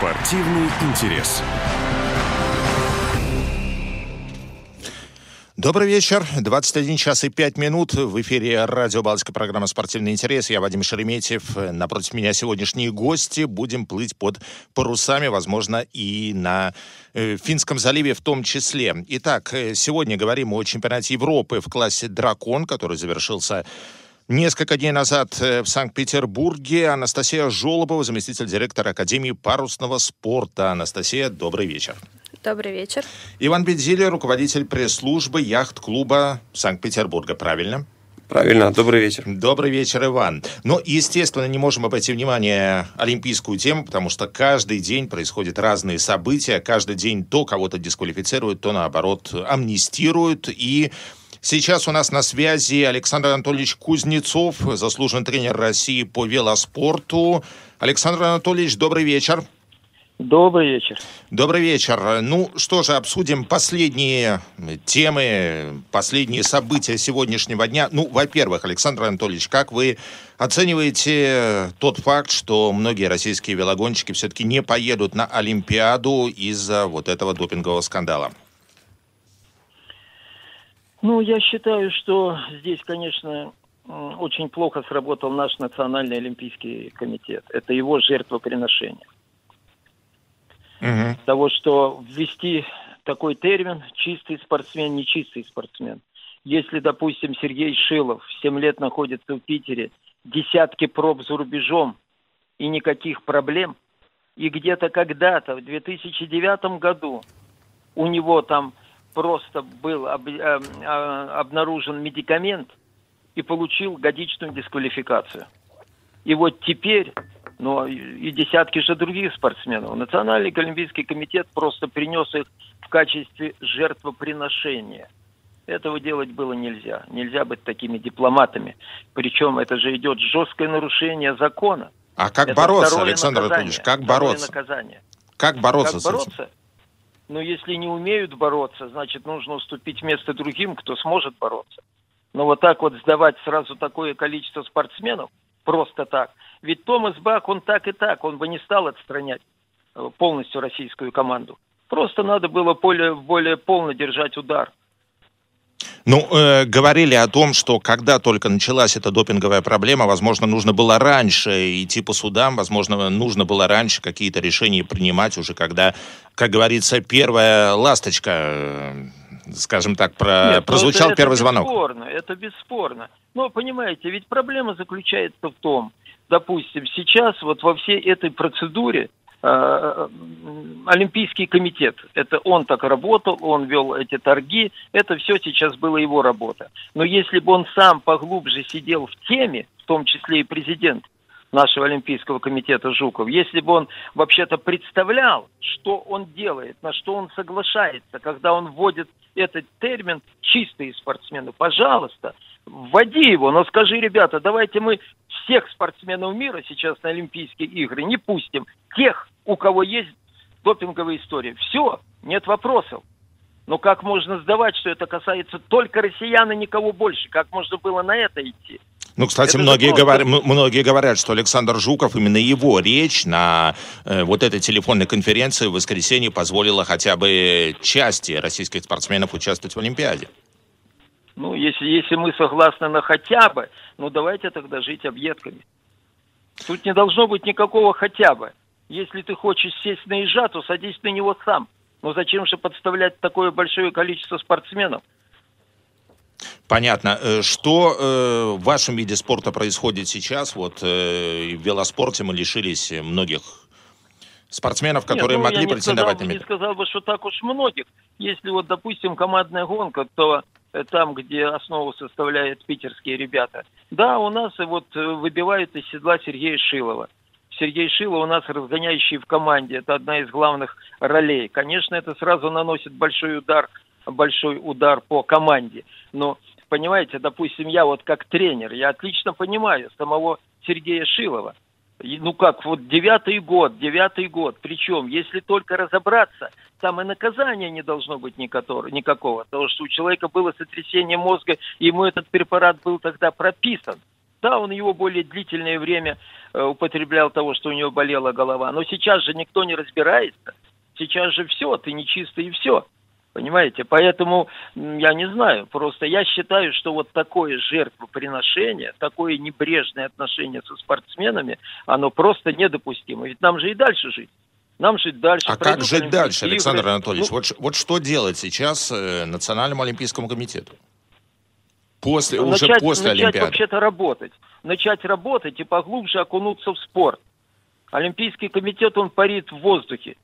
Спортивный интерес. Добрый вечер. 21 час и 5 минут. В эфире радио Балтика, программа «Спортивный интерес». Я Вадим Шереметьев. Напротив меня сегодняшние гости. Будем плыть под парусами, возможно, и на э, Финском заливе в том числе. Итак, э, сегодня говорим о чемпионате Европы в классе «Дракон», который завершился Несколько дней назад э, в Санкт-Петербурге Анастасия Жолобова, заместитель директора Академии парусного спорта. Анастасия, добрый вечер. Добрый вечер. Иван Бедзили, руководитель пресс-службы яхт-клуба Санкт-Петербурга. Правильно? Правильно, добрый вечер. Добрый вечер, Иван. Но, естественно, не можем обойти внимание олимпийскую тему, потому что каждый день происходят разные события, каждый день то кого-то дисквалифицируют, то, наоборот, амнистируют, и Сейчас у нас на связи Александр Анатольевич Кузнецов, заслуженный тренер России по велоспорту. Александр Анатольевич, добрый вечер. Добрый вечер. Добрый вечер. Ну что же, обсудим последние темы, последние события сегодняшнего дня. Ну, во-первых, Александр Анатольевич, как вы оцениваете тот факт, что многие российские велогонщики все-таки не поедут на Олимпиаду из-за вот этого допингового скандала? Ну, я считаю, что здесь, конечно, очень плохо сработал наш Национальный Олимпийский комитет. Это его жертвоприношение угу. того, что ввести такой термин «чистый спортсмен», «нечистый спортсмен». Если, допустим, Сергей Шилов 7 лет находится в Питере, десятки проб за рубежом и никаких проблем, и где-то когда-то, в 2009 году, у него там просто был об, э, э, обнаружен медикамент и получил годичную дисквалификацию. И вот теперь но и десятки же других спортсменов. Национальный Олимпийский комитет просто принес их в качестве жертвоприношения. Этого делать было нельзя. Нельзя быть такими дипломатами. Причем это же идет жесткое нарушение закона. А как это бороться, Александр Анатольевич, как бороться? Наказание. Как бороться как с бороться? Этим? Ну, если не умеют бороться, значит, нужно уступить место другим, кто сможет бороться. Но вот так вот сдавать сразу такое количество спортсменов, просто так. Ведь Томас Бак, он так и так, он бы не стал отстранять э, полностью российскую команду. Просто надо было более, более полно держать удар. Ну, э, говорили о том, что когда только началась эта допинговая проблема, возможно, нужно было раньше идти по судам, возможно, нужно было раньше какие-то решения принимать уже, когда, как говорится, первая ласточка, э, скажем так, про, Нет, ну, прозвучал это, первый это звонок. Бесспорно, это бесспорно. Но, понимаете, ведь проблема заключается в том, допустим, сейчас вот во всей этой процедуре Олимпийский комитет, это он так работал, он вел эти торги, это все сейчас было его работа. Но если бы он сам поглубже сидел в теме, в том числе и президент нашего Олимпийского комитета Жуков, если бы он вообще-то представлял, что он делает, на что он соглашается, когда он вводит этот термин «чистые спортсмены», пожалуйста, вводи его, но скажи, ребята, давайте мы всех спортсменов мира сейчас на Олимпийские игры не пустим. Тех, у кого есть допинговая история. Все, нет вопросов. Но как можно сдавать, что это касается только россиян и никого больше? Как можно было на это идти? Ну, кстати, многие, говор... многие говорят, что Александр Жуков, именно его речь на э, вот этой телефонной конференции в воскресенье позволила хотя бы части российских спортсменов участвовать в Олимпиаде. Ну, если, если мы согласны на хотя бы, ну давайте тогда жить объедками. Тут не должно быть никакого хотя бы. Если ты хочешь сесть на ежа, то садись на него сам. Но зачем же подставлять такое большое количество спортсменов? Понятно. Э, что э, в вашем виде спорта происходит сейчас? Вот э, в велоспорте мы лишились многих спортсменов, которые Нет, ну, могли претендовать сказал, на медаль. Не сказал бы, что так уж многих. Если вот, допустим, командная гонка, то там, где основу составляют питерские ребята. Да, у нас вот выбивают из седла Сергея Шилова. Сергей Шилов у нас разгоняющий в команде. Это одна из главных ролей. Конечно, это сразу наносит большой удар, большой удар по команде. Но, понимаете, допустим, я вот как тренер, я отлично понимаю самого Сергея Шилова ну как, вот девятый год, девятый год. Причем, если только разобраться, там и наказания не должно быть никакого, потому что у человека было сотрясение мозга, ему этот препарат был тогда прописан. Да, он его более длительное время э, употреблял того, что у него болела голова. Но сейчас же никто не разбирается. Сейчас же все, ты нечистый и все. Понимаете? Поэтому я не знаю. Просто я считаю, что вот такое жертвоприношение, такое небрежное отношение со спортсменами, оно просто недопустимо. Ведь нам же и дальше жить. Нам жить дальше. А как жить дальше, игры. Александр Анатольевич? Ну, вот, вот что делать сейчас э, Национальному олимпийскому комитету? После, начать, уже после начать Олимпиады. вообще-то работать. Начать работать и поглубже окунуться в спорт. Олимпийский комитет, он парит в воздухе.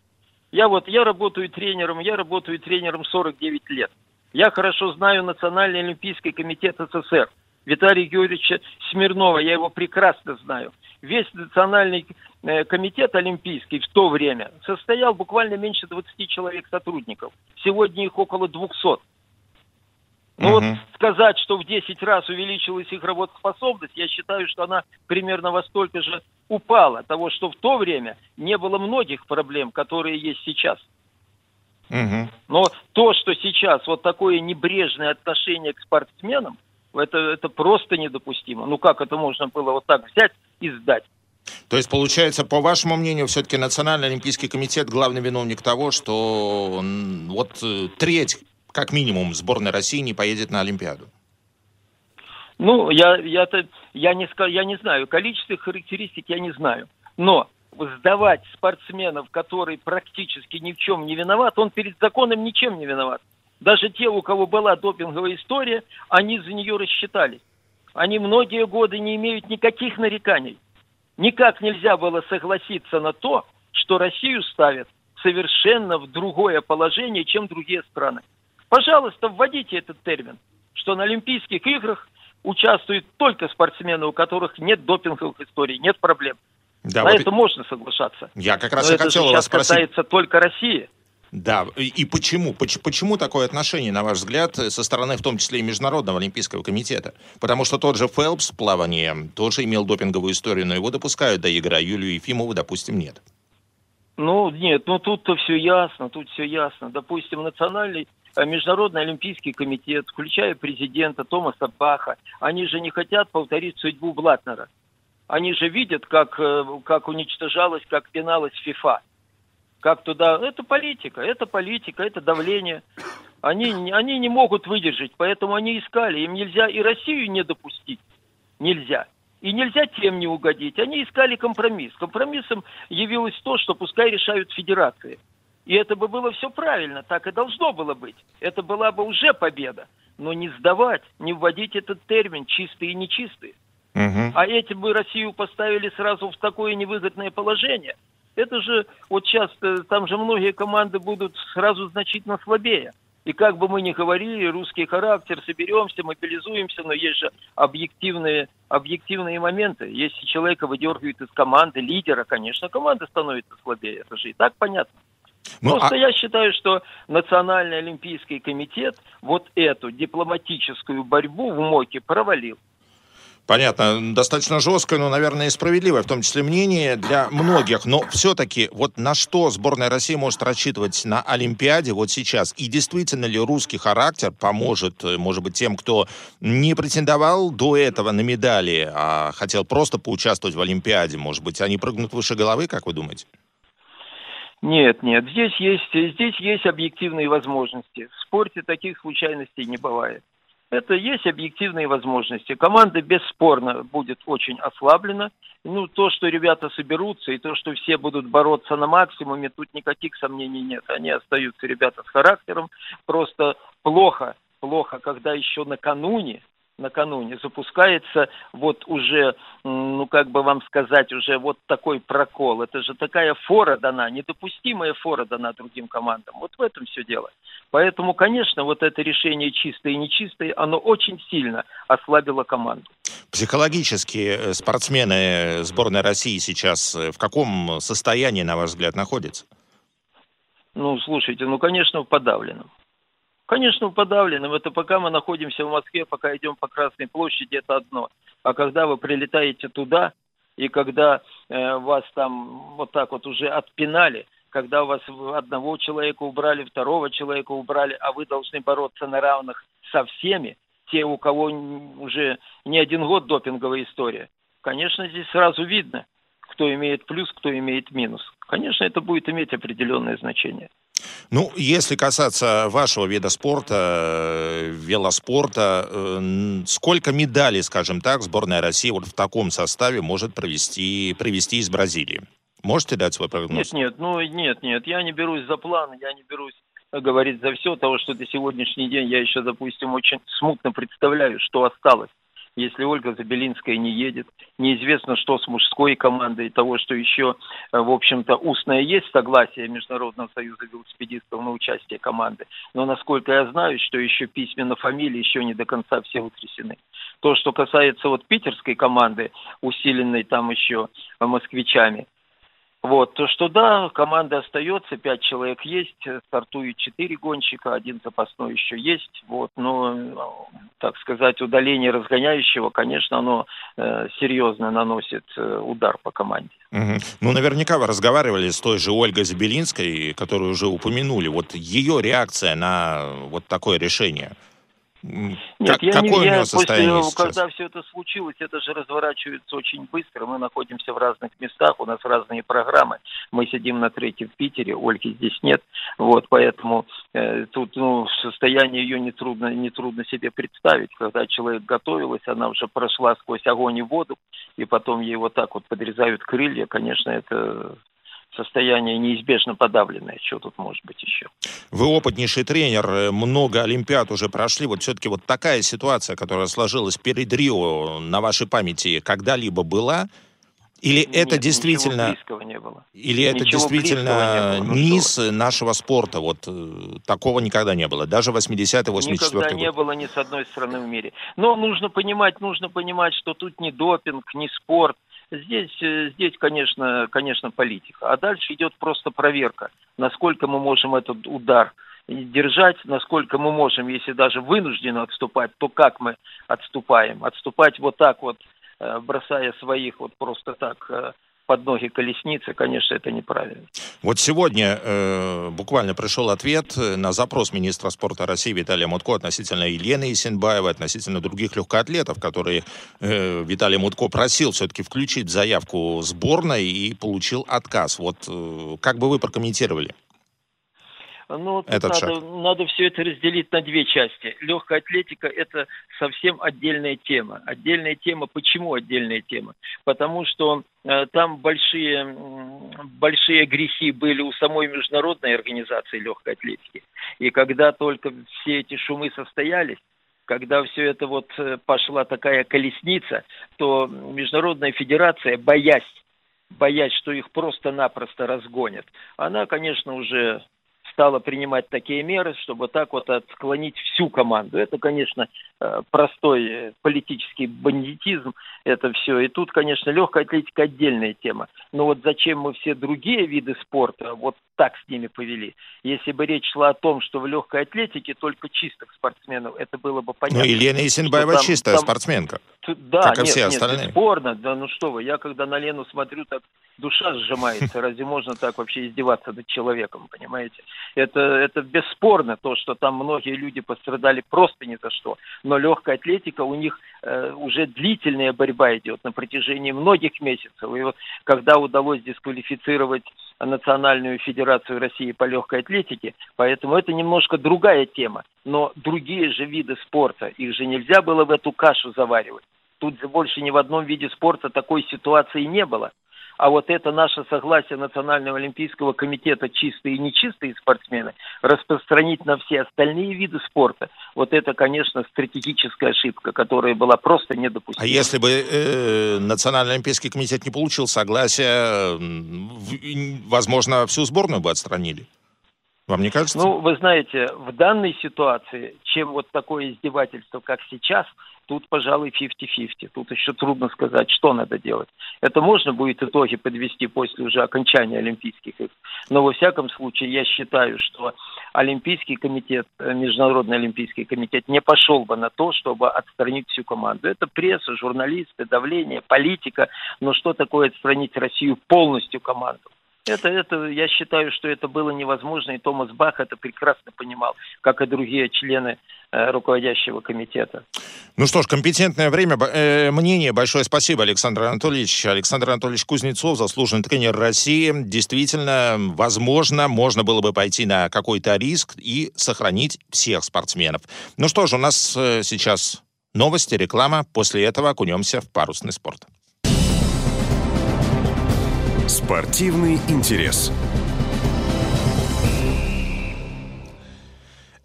Я вот, я работаю тренером, я работаю тренером 49 лет. Я хорошо знаю Национальный олимпийский комитет СССР. Виталия Георгиевича Смирнова, я его прекрасно знаю. Весь национальный э, комитет олимпийский в то время состоял буквально меньше 20 человек сотрудников. Сегодня их около 200. Ну угу. вот сказать, что в 10 раз увеличилась их работоспособность, я считаю, что она примерно во столько же упала. Того, что в то время не было многих проблем, которые есть сейчас. Угу. Но то, что сейчас вот такое небрежное отношение к спортсменам, это, это просто недопустимо. Ну как это можно было вот так взять и сдать? То есть, получается, по вашему мнению, все-таки Национальный олимпийский комитет главный виновник того, что вот э, треть как минимум сборная России не поедет на Олимпиаду? Ну, я, я, я, не, я не знаю, количество характеристик я не знаю. Но сдавать спортсменов, который практически ни в чем не виноват, он перед законом ничем не виноват. Даже те, у кого была допинговая история, они за нее рассчитались. Они многие годы не имеют никаких нареканий. Никак нельзя было согласиться на то, что Россию ставят совершенно в другое положение, чем другие страны. Пожалуйста, вводите этот термин, что на Олимпийских играх участвуют только спортсмены, у которых нет допинговых историй, нет проблем. Да, на вот это можно соглашаться. Я как раз Но и хотел вас спросить. касается только России. Да, и почему? Почему такое отношение, на ваш взгляд, со стороны в том числе и Международного олимпийского комитета? Потому что тот же Фелпс в плавании тоже имел допинговую историю, но его допускают до игры, а Юлию Ефимову, допустим, нет. Ну, нет, ну тут-то все ясно, тут все ясно. Допустим, национальный Э, Международный Олимпийский комитет, включая президента Томаса Баха, они же не хотят повторить судьбу Блатнера. Они же видят, как, э, как уничтожалась, как пиналась ФИФА. Как туда... Это политика, это политика, это давление. Они, они не могут выдержать, поэтому они искали. Им нельзя и Россию не допустить. Нельзя. И нельзя тем не угодить. Они искали компромисс. Компромиссом явилось то, что пускай решают федерации. И это бы было все правильно, так и должно было быть. Это была бы уже победа. Но не сдавать, не вводить этот термин чистые и нечистые. Угу. А эти бы Россию поставили сразу в такое невыгодное положение. Это же, вот сейчас, э, там же многие команды будут сразу значительно слабее. И как бы мы ни говорили, русский характер, соберемся, мобилизуемся, но есть же объективные, объективные моменты. Если человека выдергивают из команды, лидера, конечно, команда становится слабее. Это же и так понятно. Ну, Просто а... я считаю, что Национальный олимпийский комитет вот эту дипломатическую борьбу в МОКе провалил. Понятно, достаточно жесткое, но, наверное, и справедливое, в том числе мнение для многих. Но все-таки вот на что сборная России может рассчитывать на Олимпиаде вот сейчас? И действительно ли русский характер поможет, может быть, тем, кто не претендовал до этого на медали, а хотел просто поучаствовать в Олимпиаде? Может быть, они прыгнут выше головы, как вы думаете? Нет, нет, здесь есть, здесь есть объективные возможности. В спорте таких случайностей не бывает. Это есть объективные возможности. Команда бесспорно будет очень ослаблена. Ну, то, что ребята соберутся, и то, что все будут бороться на максимуме, тут никаких сомнений нет. Они остаются ребята с характером. Просто плохо, плохо, когда еще накануне накануне запускается вот уже, ну как бы вам сказать, уже вот такой прокол. Это же такая фора дана, недопустимая фора дана другим командам. Вот в этом все дело. Поэтому, конечно, вот это решение чистое и нечистое, оно очень сильно ослабило команду. Психологически э, спортсмены сборной России сейчас э, в каком состоянии, на ваш взгляд, находятся? Ну, слушайте, ну, конечно, в подавленном. Конечно, подавленным. Это пока мы находимся в Москве, пока идем по Красной площади, это одно. А когда вы прилетаете туда, и когда э, вас там вот так вот уже отпинали, когда у вас одного человека убрали, второго человека убрали, а вы должны бороться на равных со всеми, те, у кого уже не один год допинговая история, конечно, здесь сразу видно, кто имеет плюс, кто имеет минус. Конечно, это будет иметь определенное значение. Ну, если касаться вашего вида спорта, э, велоспорта, э, сколько медалей, скажем так, сборная России вот в таком составе может провести, привести из Бразилии? Можете дать свой прогноз? Нет, нет, ну нет, нет, я не берусь за план, я не берусь говорить за все, того, что до сегодняшний день я еще, допустим, очень смутно представляю, что осталось если Ольга Забелинская не едет. Неизвестно, что с мужской командой, того, что еще, э, в общем-то, устное есть согласие Международного союза велосипедистов на участие команды. Но, насколько я знаю, что еще письменно фамилии еще не до конца все утрясены. То, что касается вот питерской команды, усиленной там еще москвичами, вот, то что да, команда остается, пять человек есть, стартует четыре гонщика, один запасной еще есть, вот, но, так сказать, удаление разгоняющего, конечно, оно э, серьезно наносит э, удар по команде. Угу. Ну, наверняка вы разговаривали с той же Ольгой Забелинской, которую уже упомянули, вот ее реакция на вот такое решение – нет, как, я какое не, я после, сейчас? когда все это случилось, это же разворачивается очень быстро. Мы находимся в разных местах, у нас разные программы. Мы сидим на третьем в Питере, Ольги здесь нет. Вот, поэтому э, тут ну, состояние ее нетрудно, нетрудно себе представить. Когда человек готовилась, она уже прошла сквозь огонь и воду, и потом ей вот так вот подрезают крылья, конечно, это состояние неизбежно подавленное. Что тут может быть еще? Вы опытнейший тренер, э, много Олимпиад уже прошли. Вот все-таки вот такая ситуация, которая сложилась перед Рио на вашей памяти, когда-либо была? Или Нет, это действительно... не было. Или ничего это действительно было, низ ну, нашего спорта? Вот э, такого никогда не было. Даже 80-й, 84 Никогда год. не было ни с одной стороны в мире. Но нужно понимать, нужно понимать, что тут не допинг, не спорт, Здесь, э, здесь конечно, конечно, политика. А дальше идет просто проверка, насколько мы можем этот удар держать, насколько мы можем, если даже вынуждены отступать, то как мы отступаем. Отступать вот так вот, э, бросая своих вот просто так э, под ноги колесницы, конечно, это неправильно. Вот сегодня э, буквально пришел ответ на запрос министра спорта России Виталия Мутко относительно Елены Исенбаевой, относительно других легкоатлетов, которые э, Виталий Мутко просил все-таки включить заявку сборной и получил отказ. Вот э, как бы вы прокомментировали? Ну, Этот надо, шаг. надо все это разделить на две части. Легкая атлетика – это совсем отдельная тема. Отдельная тема. Почему отдельная тема? Потому что э, там большие, большие грехи были у самой международной организации легкой атлетики. И когда только все эти шумы состоялись, когда все это вот э, пошла такая колесница, то Международная Федерация, боясь боясь, что их просто-напросто разгонят, она, конечно, уже стала принимать такие меры, чтобы так вот отклонить всю команду. Это, конечно, простой э, политический бандитизм, это все. И тут, конечно, легкая атлетика отдельная тема. Но вот зачем мы все другие виды спорта вот так с ними повели? Если бы речь шла о том, что в легкой атлетике только чистых спортсменов, это было бы понятно. Ну, Елена Исенбаева там, чистая там, спортсменка, да, как и нет, все остальные. Нет, бесспорно, да ну что вы, я когда на Лену смотрю, так душа сжимается. Разве можно так вообще издеваться над человеком, понимаете? Это, это бесспорно, то, что там многие люди пострадали просто ни за что. Но легкая атлетика, у них э, уже длительная борьба идет на протяжении многих месяцев. И вот когда удалось дисквалифицировать Национальную Федерацию России по легкой атлетике, поэтому это немножко другая тема. Но другие же виды спорта, их же нельзя было в эту кашу заваривать. Тут больше ни в одном виде спорта такой ситуации не было. А вот это наше согласие Национального олимпийского комитета чистые и нечистые спортсмены распространить на все остальные виды спорта, вот это, конечно, стратегическая ошибка, которая была просто недопустима. А если бы э, Национальный олимпийский комитет не получил согласия, возможно, всю сборную бы отстранили? Вам не кажется? Ну, вы знаете, в данной ситуации, чем вот такое издевательство, как сейчас, тут, пожалуй, 50-50. Тут еще трудно сказать, что надо делать. Это можно будет итоги подвести после уже окончания Олимпийских игр. Но во всяком случае, я считаю, что Олимпийский комитет, э, Международный Олимпийский комитет не пошел бы на то, чтобы отстранить всю команду. Это пресса, журналисты, давление, политика. Но что такое отстранить Россию полностью команду? Это, это, я считаю, что это было невозможно, и Томас Бах это прекрасно понимал, как и другие члены э, руководящего комитета. Ну что ж, компетентное время, э, мнение. Большое спасибо, Александр Анатольевич. Александр Анатольевич Кузнецов, заслуженный тренер России. Действительно, возможно, можно было бы пойти на какой-то риск и сохранить всех спортсменов. Ну что ж, у нас э, сейчас новости, реклама. После этого окунемся в парусный спорт. Спортивный интерес.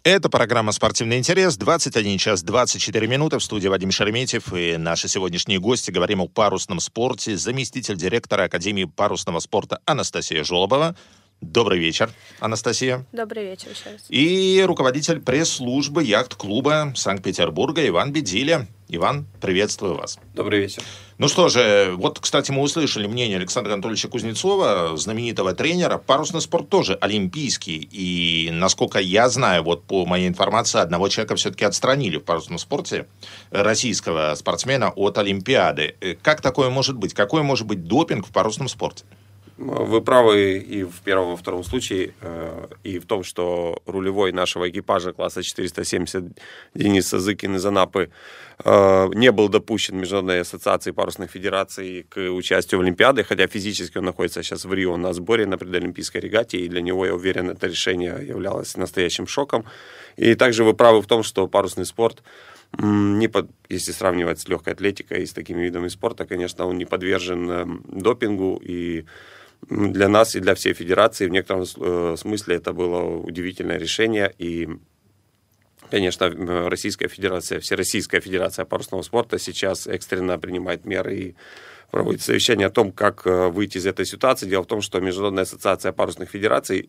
Это программа «Спортивный интерес». 21 час 24 минуты. В студии Вадим Шереметьев и наши сегодняшние гости. Говорим о парусном спорте. Заместитель директора Академии парусного спорта Анастасия Жолобова. Добрый вечер, Анастасия. Добрый вечер еще раз. И руководитель пресс-службы яхт-клуба Санкт-Петербурга Иван Бедиля. Иван, приветствую вас. Добрый вечер. Ну что же, вот, кстати, мы услышали мнение Александра Анатольевича Кузнецова, знаменитого тренера. Парусный спорт тоже олимпийский. И, насколько я знаю, вот по моей информации, одного человека все-таки отстранили в парусном спорте, российского спортсмена, от Олимпиады. Как такое может быть? Какой может быть допинг в парусном спорте? Вы правы и в первом, и во втором случае, э, и в том, что рулевой нашего экипажа класса 470 Денис Зыкин из Анапы э, не был допущен Международной ассоциацией парусных федераций к участию в Олимпиаде, хотя физически он находится сейчас в Рио на сборе на предолимпийской регате, и для него, я уверен, это решение являлось настоящим шоком. И также вы правы в том, что парусный спорт не под, если сравнивать с легкой атлетикой и с такими видами спорта, конечно, он не подвержен эм, допингу и для нас и для всей федерации в некотором э, смысле это было удивительное решение. И, конечно, Российская Федерация, Всероссийская Федерация парусного спорта сейчас экстренно принимает меры и проводит совещание о том, как э, выйти из этой ситуации. Дело в том, что Международная ассоциация парусных федераций,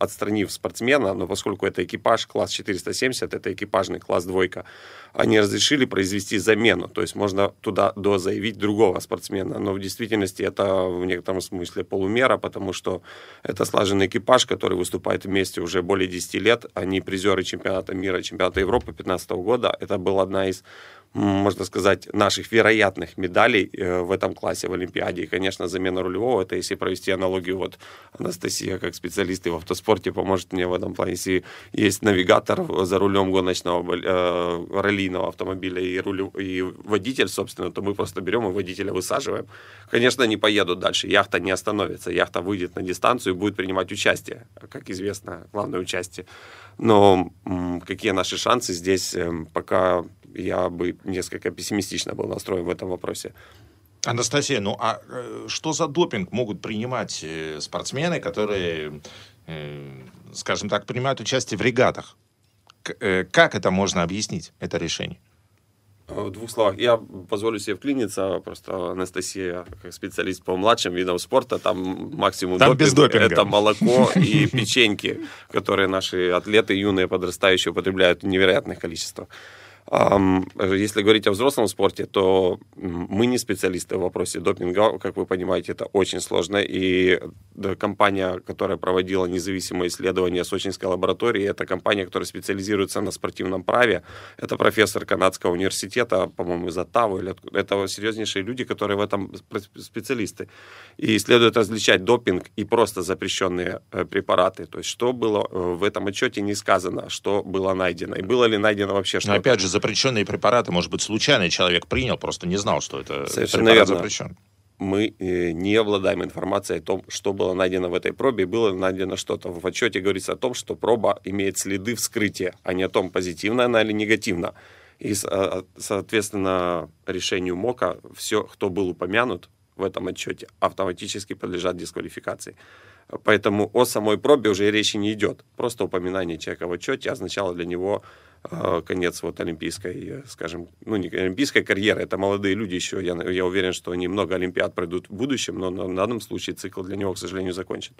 отстранив спортсмена, но поскольку это экипаж, класс 470, это экипажный класс двойка, они разрешили произвести замену. То есть можно туда дозаявить другого спортсмена. Но в действительности это в некотором смысле полумера, потому что это слаженный экипаж, который выступает вместе уже более 10 лет. Они призеры чемпионата мира, чемпионата Европы 2015 года. Это была одна из можно сказать, наших вероятных медалей э, в этом классе в Олимпиаде. И, конечно, замена рулевого, это если провести аналогию, вот Анастасия, как специалист в автоспорте, поможет мне в этом плане. Если есть навигатор за рулем гоночного э, раллийного автомобиля и, рулю, и водитель, собственно, то мы просто берем и водителя высаживаем. Конечно, они поедут дальше, яхта не остановится, яхта выйдет на дистанцию и будет принимать участие, как известно, главное участие. Но какие наши шансы здесь эм, пока я бы несколько пессимистично был настроен в этом вопросе. Анастасия, ну а э, что за допинг могут принимать э, спортсмены, которые, э, скажем так, принимают участие в регатах? Как это можно объяснить, это решение? В двух словах. Я позволю себе вклиниться. Просто Анастасия, как специалист по младшим видам спорта, там максимум там допинг, без допинга. это молоко и печеньки, которые наши атлеты юные подрастающие употребляют в невероятных количествах. Если говорить о взрослом спорте, то мы не специалисты в вопросе допинга. Как вы понимаете, это очень сложно. И компания, которая проводила независимое исследование Сочинской лаборатории, это компания, которая специализируется на спортивном праве. Это профессор канадского университета, по-моему, из Оттавы. Это серьезнейшие люди, которые в этом специалисты. И следует различать допинг и просто запрещенные э, препараты. То есть, что было э, в этом отчете не сказано, что было найдено. И было ли найдено вообще что-то. опять же, запрещенные препараты, может быть, случайный человек принял, просто не знал, что это Совершенно верно. запрещен. Мы э, не обладаем информацией о том, что было найдено в этой пробе, было найдено что-то. В отчете говорится о том, что проба имеет следы вскрытия, а не о том, позитивна она или негативна. И, а, соответственно, решению МОКа все, кто был упомянут в этом отчете, автоматически подлежат дисквалификации. Поэтому о самой пробе уже речи не идет. Просто упоминание человека в отчете означало для него конец вот олимпийской, скажем, ну не олимпийской карьеры, это молодые люди еще, я, я уверен, что они много олимпиад пройдут в будущем, но на данном случае цикл для него, к сожалению, закончен.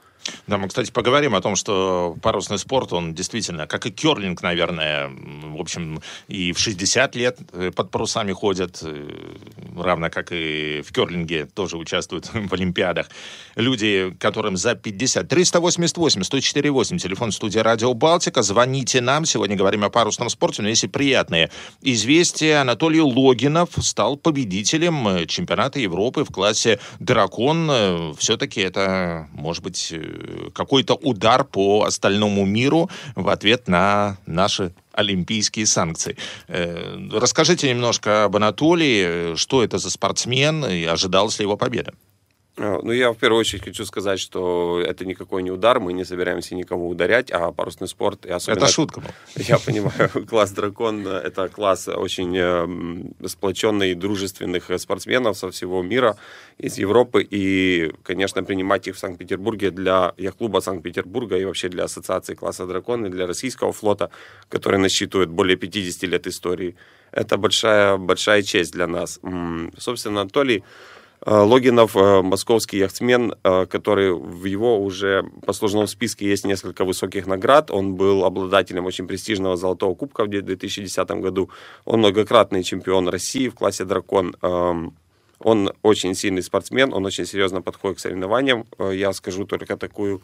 Да, мы, кстати, поговорим о том, что парусный спорт, он действительно, как и керлинг, наверное, в общем, и в 60 лет э, под парусами ходят, э, равно как и в керлинге тоже участвуют в олимпиадах. Люди, которым за 50 50 388 104 8, телефон студии Радио Балтика. Звоните нам. Сегодня говорим о парусном спорте, но если приятные известия. Анатолий Логинов стал победителем э, чемпионата Европы в классе «Дракон». Э, Все-таки это, может быть, э, какой-то удар по остальному миру в ответ на наши олимпийские санкции. Расскажите немножко об Анатолии, что это за спортсмен и ожидалась ли его победа? А, ну, я в первую очередь хочу сказать, что это никакой не удар, мы не собираемся никого ударять, а парусный спорт... И особенно, это шутка была. Я понимаю, класс «Дракон» — это класс очень э, сплоченный, дружественных спортсменов со всего мира, из Европы, и, конечно, принимать их в Санкт-Петербурге для яхт-клуба Санкт-Петербурга и вообще для ассоциации класса «Дракон» и для российского флота, который насчитывает более 50 лет истории, это большая, большая честь для нас. Собственно, Анатолий Э, Логинов, э, московский яхтсмен, э, который в его уже послужном списке есть несколько высоких наград. Он был обладателем очень престижного золотого кубка в 2010 году. Он многократный чемпион России в классе «Дракон». Эм, он очень сильный спортсмен, он очень серьезно подходит к соревнованиям. Я скажу только такую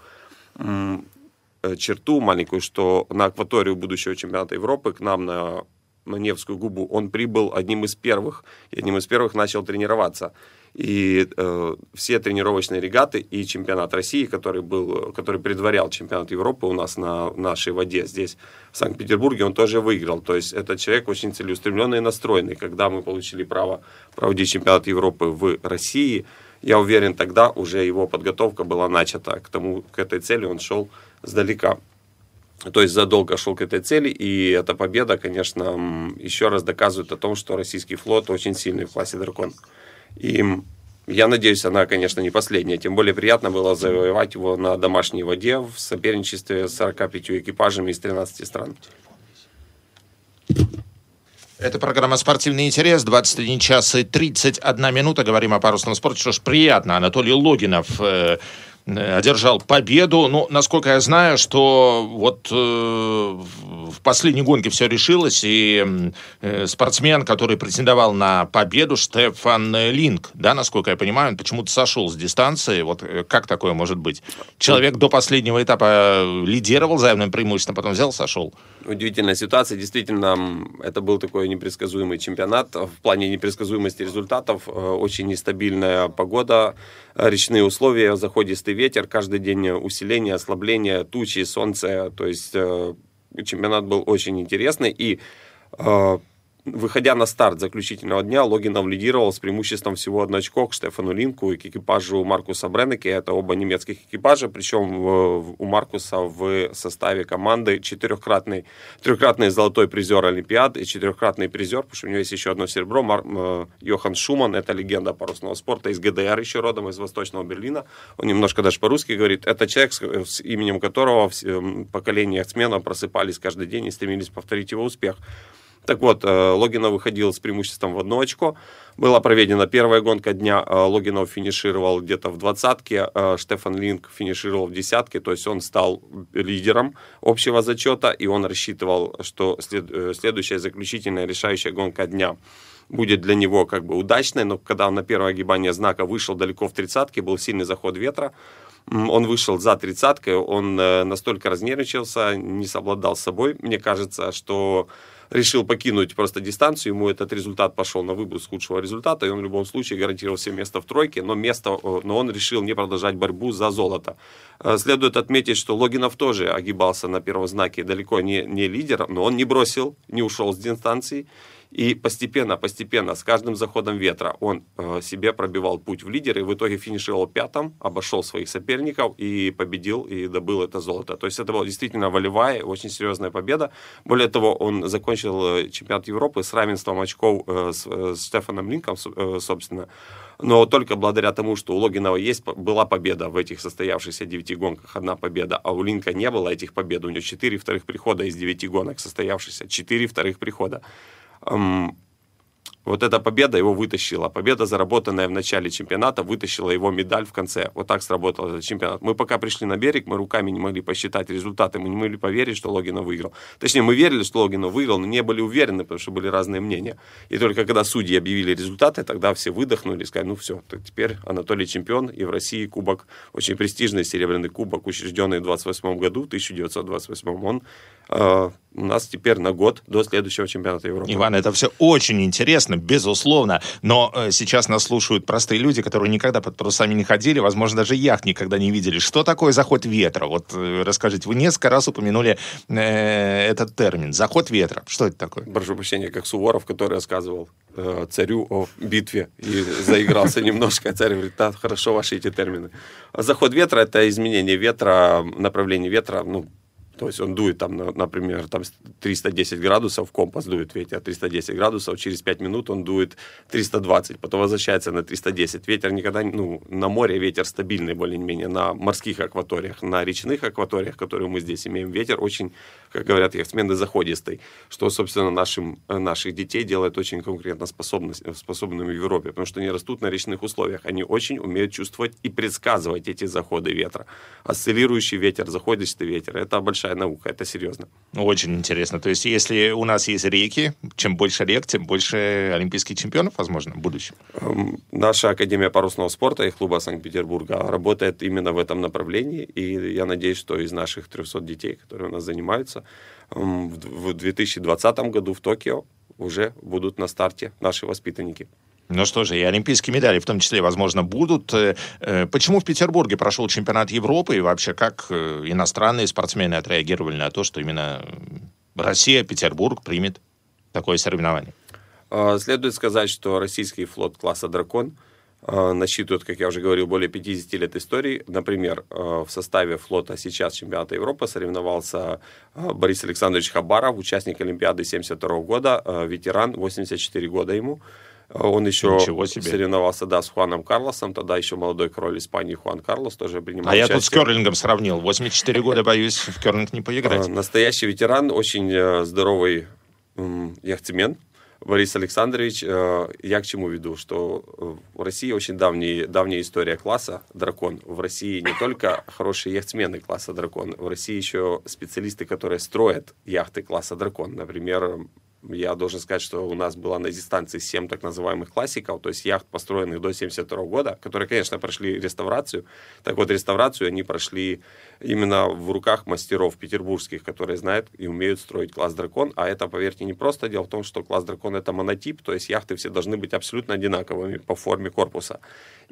черту маленькую, что на акваторию будущего чемпионата Европы к нам на на Невскую губу он прибыл одним из первых, и одним из первых начал тренироваться и э, все тренировочные регаты и чемпионат России, который был, который предварял чемпионат Европы у нас на нашей воде здесь в Санкт-Петербурге, он тоже выиграл. То есть этот человек очень целеустремленный и настроенный. Когда мы получили право проводить чемпионат Европы в России, я уверен, тогда уже его подготовка была начата к тому, к этой цели он шел сдалека. То есть задолго шел к этой цели, и эта победа, конечно, еще раз доказывает о том, что российский флот очень сильный в классе «Дракон». И я надеюсь, она, конечно, не последняя. Тем более приятно было завоевать его на домашней воде в соперничестве с 45 экипажами из 13 стран. Это программа «Спортивный интерес». 21 час и 31 минута. Говорим о парусном спорте. Что ж, приятно. Анатолий Логинов э, одержал победу. Ну, насколько я знаю, что вот э, в последней гонке все решилось, и э, спортсмен, который претендовал на победу, Штефан Линк, да, насколько я понимаю, он почему-то сошел с дистанции. Вот э, как такое может быть? Человек до последнего этапа лидировал заявным преимуществом, потом взял, сошел. Удивительная ситуация. Действительно, это был такой непредсказуемый чемпионат. В плане непредсказуемости результатов э, очень нестабильная погода, речные условия, заходистый ветер, каждый день усиление, ослабление, тучи, солнце. То есть э, чемпионат был очень интересный. И э, Выходя на старт заключительного дня, Логинов лидировал с преимуществом всего одно очко к Штефану Линку и к экипажу Маркуса Бреннеке. Это оба немецких экипажа, причем у Маркуса в составе команды четырехкратный, трехкратный золотой призер Олимпиад и четырехкратный призер, потому что у него есть еще одно серебро, Мар, э, Йохан Шуман, это легенда парусного спорта из ГДР еще родом, из Восточного Берлина. Он немножко даже по-русски говорит. Это человек, с, с именем которого поколения яхтсменов просыпались каждый день и стремились повторить его успех. Так вот, э, Логинов выходил с преимуществом в одно очко. Была проведена первая гонка дня. Э, Логинов финишировал где-то в двадцатке. Э, Штефан Линк финишировал в десятке. То есть он стал лидером общего зачета. И он рассчитывал, что следующая заключительная решающая гонка дня будет для него как бы удачной. Но когда он на первое огибание знака вышел далеко в тридцатке, был сильный заход ветра, он вышел за тридцаткой, он настолько разнервничался, не совладал с собой. Мне кажется, что решил покинуть просто дистанцию, ему этот результат пошел на выброс худшего результата, и он в любом случае гарантировал себе место в тройке, но, место, но он решил не продолжать борьбу за золото. Э, следует отметить, что Логинов тоже огибался на первом знаке, далеко не, не лидер, но он не бросил, не ушел с дистанции, и постепенно, постепенно, с каждым заходом ветра он э, себе пробивал путь в лидеры, в итоге финишировал пятым, обошел своих соперников и победил, и добыл это золото. То есть это была действительно волевая, очень серьезная победа. Более того, он закончил э, чемпионат Европы с равенством очков э, с, э, с Стефаном Линком, э, собственно. Но только благодаря тому, что у Логинова есть, была победа в этих состоявшихся девяти гонках, одна победа, а у Линка не было этих побед. У него четыре вторых прихода из девяти гонок состоявшихся, четыре вторых прихода. Вот эта победа его вытащила. Победа, заработанная в начале чемпионата, вытащила его медаль в конце. Вот так сработал этот чемпионат. Мы пока пришли на берег, мы руками не могли посчитать результаты, мы не могли поверить, что Логинов выиграл. Точнее, мы верили, что Логинов выиграл, но не были уверены, потому что были разные мнения. И только когда судьи объявили результаты, тогда все выдохнули и сказали, ну все, теперь Анатолий чемпион, и в России кубок, очень престижный серебряный кубок, учрежденный в 28 году, 1928 он у нас теперь на год до следующего чемпионата Европы. Иван, это все очень интересно, безусловно, но э, сейчас нас слушают простые люди, которые никогда под парусами не ходили, возможно, даже яхт никогда не видели. Что такое заход ветра? Вот э, расскажите, вы несколько раз упомянули э, этот термин. Заход ветра. Что это такое? Прошу прощения, как Суворов, который рассказывал э, царю о битве и заигрался немножко. Царь говорит, да, хорошо ваши эти термины. Заход ветра – это изменение ветра, направление ветра, ну, то есть он дует там, например, там 310 градусов, компас дует ветер 310 градусов, через 5 минут он дует 320, потом возвращается на 310. Ветер никогда, ну, на море ветер стабильный более-менее, на морских акваториях, на речных акваториях, которые мы здесь имеем, ветер очень, как говорят яхтсмены, заходистый, что, собственно, нашим, наших детей делает очень конкурентно способными в Европе, потому что они растут на речных условиях, они очень умеют чувствовать и предсказывать эти заходы ветра. Осциллирующий ветер, заходистый ветер, это большая большая наука, это серьезно. Очень интересно. То есть, если у нас есть реки, чем больше рек, тем больше олимпийских чемпионов, возможно, в будущем. Эм, наша Академия парусного спорта и клуба Санкт-Петербурга работает именно в этом направлении, и я надеюсь, что из наших 300 детей, которые у нас занимаются, эм, в 2020 году в Токио уже будут на старте наши воспитанники. Ну что же, и олимпийские медали в том числе, возможно, будут. Э, э, почему в Петербурге прошел чемпионат Европы и вообще как э, иностранные спортсмены отреагировали на то, что именно Россия, Петербург примет такое соревнование? А, следует сказать, что российский флот класса «Дракон» насчитывает, как я уже говорил, более 50 лет истории. Например, в составе флота сейчас чемпионата Европы соревновался Борис Александрович Хабаров, участник Олимпиады 72 года, ветеран, 84 года ему. Он еще соревновался, да, с Хуаном Карлосом, тогда еще молодой король Испании Хуан Карлос тоже принимал А участие. я тут с керлингом сравнил. 84 года, боюсь, в керлинг не поиграть. А, настоящий ветеран, очень э, здоровый яхтсмен. Борис Александрович, э, я к чему веду, что в России очень давний, давняя история класса «Дракон». В России не только хорошие яхтсмены класса «Дракон», в России еще специалисты, которые строят яхты класса «Дракон». Например, я должен сказать, что у нас было на дистанции 7 так называемых классиков, то есть яхт, построенных до 72 года, которые, конечно, прошли реставрацию. Так вот, реставрацию они прошли именно в руках мастеров петербургских, которые знают и умеют строить класс дракон. А это, поверьте, не просто. Дело в том, что класс дракон это монотип, то есть яхты все должны быть абсолютно одинаковыми по форме корпуса.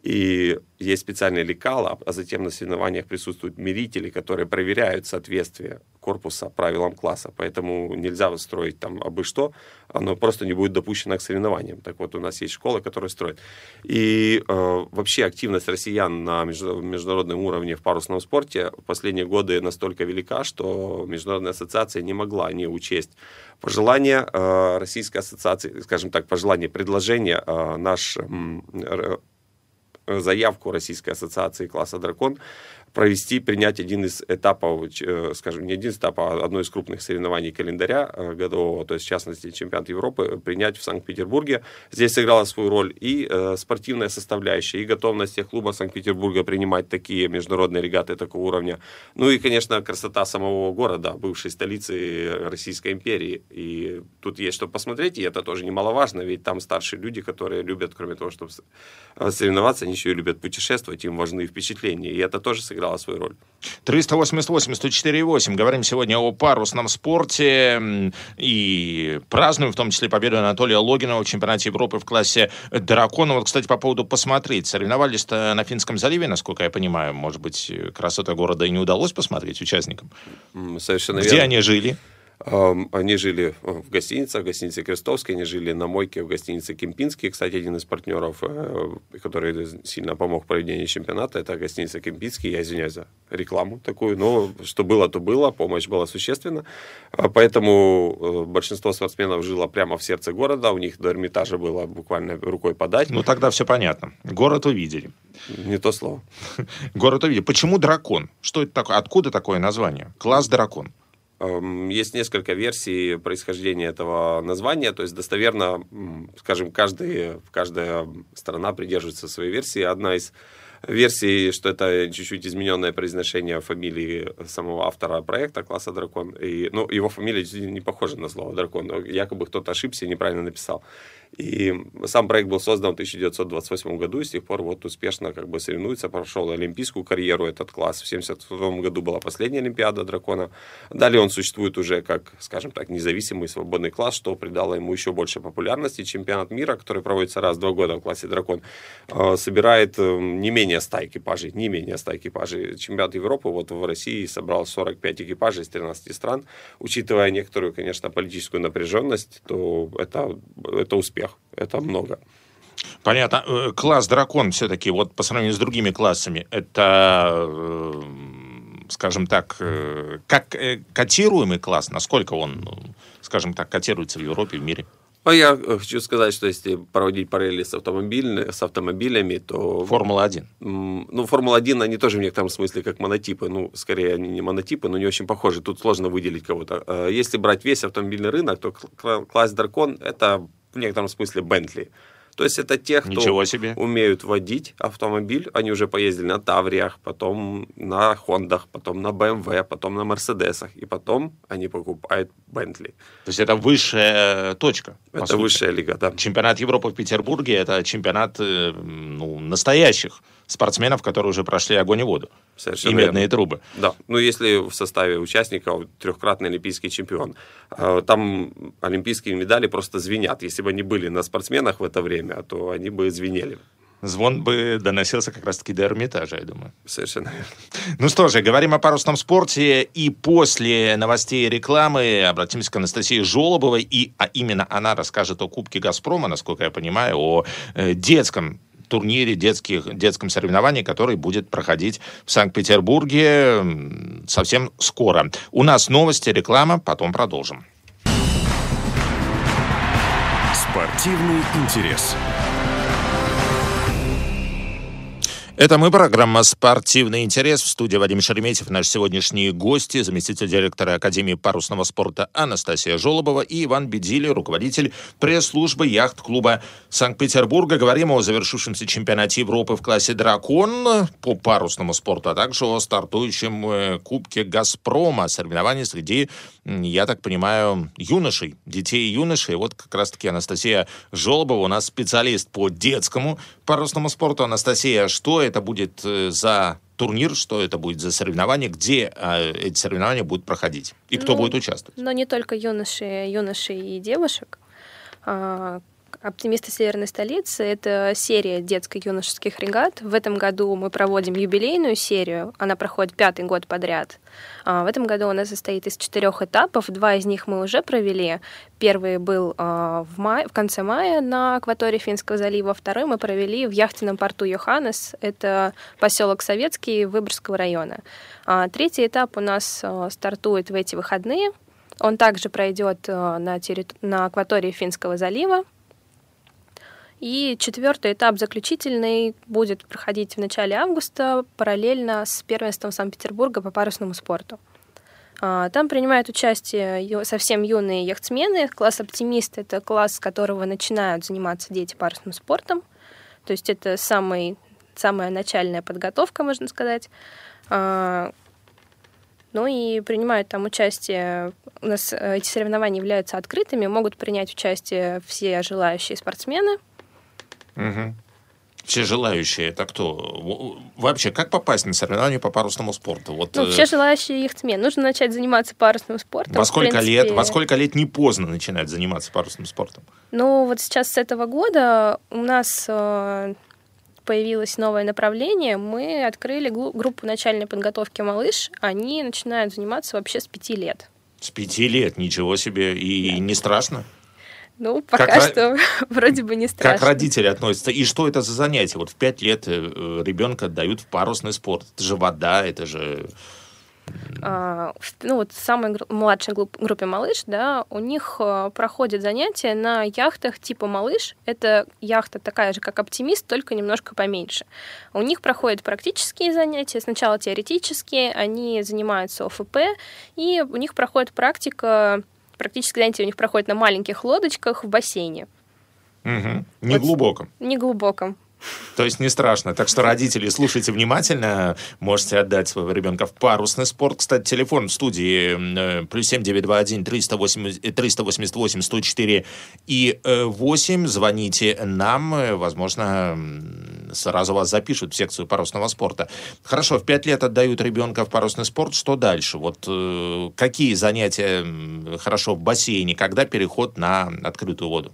И есть специальные лекала, а затем на соревнованиях присутствуют мерители, которые проверяют соответствие корпуса правилам класса. Поэтому нельзя строить там абы что, оно просто не будет допущено к соревнованиям. Так вот, у нас есть школа, которая строит. И э, вообще активность россиян на международном уровне в парусном спорте в последние годы настолько велика, что Международная ассоциация не могла не учесть пожелания э, Российской ассоциации, скажем так, пожелание, предложение э, наш э, заявку Российской ассоциации класса «Дракон» провести, принять один из этапов, э, скажем, не один из этапов, а одно из крупных соревнований календаря э, годового, то есть, в частности, чемпионат Европы, принять в Санкт-Петербурге. Здесь сыграла свою роль и э, спортивная составляющая, и готовность клуба Санкт-Петербурга принимать такие международные регаты такого уровня. Ну и, конечно, красота самого города, бывшей столицы Российской империи. И тут есть что посмотреть, и это тоже немаловажно, ведь там старшие люди, которые любят, кроме того, чтобы соревноваться, они еще и любят путешествовать, им важны впечатления. И это тоже сыграло сыграла свою роль. 388-104-8. Говорим сегодня о парусном спорте и празднуем в том числе победу Анатолия Логинова в чемпионате Европы в классе дракона. Вот, кстати, по поводу посмотреть. Соревновались-то на Финском заливе, насколько я понимаю. Может быть, красота города и не удалось посмотреть участникам? Совершенно Где верно. они жили? Они жили в гостинице, в гостинице Крестовской, они жили на мойке в гостинице Кемпинский. Кстати, один из партнеров, э, который сильно помог в проведении чемпионата, это гостиница Кемпинский. Я извиняюсь за рекламу такую, но что было, то было, помощь была существенна. А поэтому э, большинство спортсменов жило прямо в сердце города, у них до Эрмитажа было буквально рукой подать. Ну, тогда все понятно. Город увидели. Не то слово. Город увидели. Почему дракон? Что это такое? Откуда такое название? Класс дракон. Эм, есть несколько версий происхождения этого названия, то есть достоверно, скажем, каждый, каждая страна придерживается своей версии. Одна из версий, что это чуть-чуть измененное произношение фамилии самого автора проекта класса дракон. И, ну, его фамилия не похожа на слово дракон. Якобы кто-то ошибся и неправильно написал. И сам проект был создан в 1928 году, и с тех пор вот успешно как бы соревнуется, прошел олимпийскую карьеру этот класс. В 1972 году была последняя Олимпиада дракона. Далее он существует уже как, скажем так, независимый свободный класс, что придало ему еще больше популярности. Чемпионат мира, который проводится раз в два года в классе дракон, э, собирает э, не менее 100 экипажей, не менее 100 экипажей. Чемпионат Европы вот в России собрал 45 экипажей из 13 стран. Учитывая некоторую, конечно, политическую напряженность, то это, это успех успех. Это много. Понятно. Э, класс дракон все-таки, вот по сравнению с другими классами, это, э, скажем так, э, как котируемый класс, насколько он, скажем так, котируется в Европе, в мире? А я хочу сказать, что если проводить параллели с, автомобиль, с автомобилями, то... Формула-1. Ну, Формула-1, они тоже в некотором смысле как монотипы. Ну, скорее, они не монотипы, но не очень похожи. Тут сложно выделить кого-то. Если брать весь автомобильный рынок, то класс Дракон – это в некотором смысле Бентли. То есть это те, кто себе. умеют водить автомобиль. Они уже поездили на Тавриях, потом на Хондах, потом на BMW, потом на Мерседесах. И потом они покупают Бентли. То есть это высшая точка. Это высшая лига, да. Чемпионат Европы в Петербурге это чемпионат э, ну, настоящих спортсменов, которые уже прошли огонь и воду. Совершенно и медные верно. трубы. Да. Ну, если в составе участников трехкратный олимпийский чемпион, э, там олимпийские медали просто звенят. Если бы они были на спортсменах в это время, то они бы звенели. Звон бы доносился как раз-таки до Эрмитажа, я думаю. Совершенно верно. Ну что же, говорим о парусном спорте. И после новостей и рекламы обратимся к Анастасии Жолобовой. И а именно она расскажет о Кубке «Газпрома», насколько я понимаю, о э, детском турнире, детских, детском соревновании, который будет проходить в Санкт-Петербурге совсем скоро. У нас новости, реклама, потом продолжим. Спортивный интерес. Это мы, программа «Спортивный интерес». В студии Вадим Шереметьев, наш сегодняшние гости, заместитель директора Академии парусного спорта Анастасия Жолобова и Иван Бедили, руководитель пресс-службы яхт-клуба Санкт-Петербурга. Говорим о завершившемся чемпионате Европы в классе «Дракон» по парусному спорту, а также о стартующем э, Кубке «Газпрома». Соревнования среди, я так понимаю, юношей, детей и юношей. Вот как раз-таки Анастасия Жолобова у нас специалист по детскому парусному спорту. Анастасия, что это будет э, за турнир, что это будет за соревнования, где э, эти соревнования будут проходить и кто ну, будет участвовать. Но не только юноши, юноши и девушек. А, Оптимисты Северной столицы — это серия детско-юношеских регат. В этом году мы проводим юбилейную серию. Она проходит пятый год подряд. А, в этом году она состоит из четырех этапов. Два из них мы уже провели. Первый был а, в, мае, в конце мая на акватории Финского залива. Второй мы провели в яхтенном порту Йоханнес. Это поселок Советский Выборгского района. А, третий этап у нас стартует в эти выходные. Он также пройдет на, территор... на акватории Финского залива. И четвертый этап заключительный будет проходить в начале августа параллельно с первенством Санкт-Петербурга по парусному спорту. А, там принимают участие совсем юные яхтсмены. Класс «Оптимист» — это класс, с которого начинают заниматься дети парусным спортом. То есть это самый, самая начальная подготовка, можно сказать. А, ну и принимают там участие. У нас э, эти соревнования являются открытыми, могут принять участие все желающие спортсмены — Угу. Все желающие, это кто? Вообще, как попасть на соревнования по парусному спорту? Вот, ну, все э, желающие яхтсмен. Нужно начать заниматься парусным спортом. Во сколько, принципе... лет, во сколько лет не поздно начинать заниматься парусным спортом? Ну, вот сейчас с этого года у нас э, появилось новое направление. Мы открыли группу начальной подготовки «Малыш». Они начинают заниматься вообще с пяти лет. С пяти лет? Ничего себе. И да. не страшно? Ну, пока как, что вроде бы не страшно. Как родители относятся? И что это за занятие? Вот в пять лет э, ребенка отдают в парусный спорт. Это же вода, это же... а, ну вот в самой младшей группе «Малыш», да, у них а, проходят занятия на яхтах типа «Малыш». Это яхта такая же, как «Оптимист», только немножко поменьше. У них проходят практические занятия, сначала теоретические, они занимаются ОФП, и у них проходит практика, практические занятия у них проходят на маленьких лодочках в бассейне. Угу. Не вот, глубоком. То есть не страшно. Так что, родители, слушайте внимательно. Можете отдать своего ребенка в парусный спорт. Кстати, телефон в студии э, плюс семь девять два один триста восемьдесят восемь сто четыре и э, восемь. Звоните нам. Э, возможно, сразу вас запишут в секцию парусного спорта. Хорошо, в пять лет отдают ребенка в парусный спорт. Что дальше? Вот какие занятия хорошо в бассейне? Когда переход на открытую воду?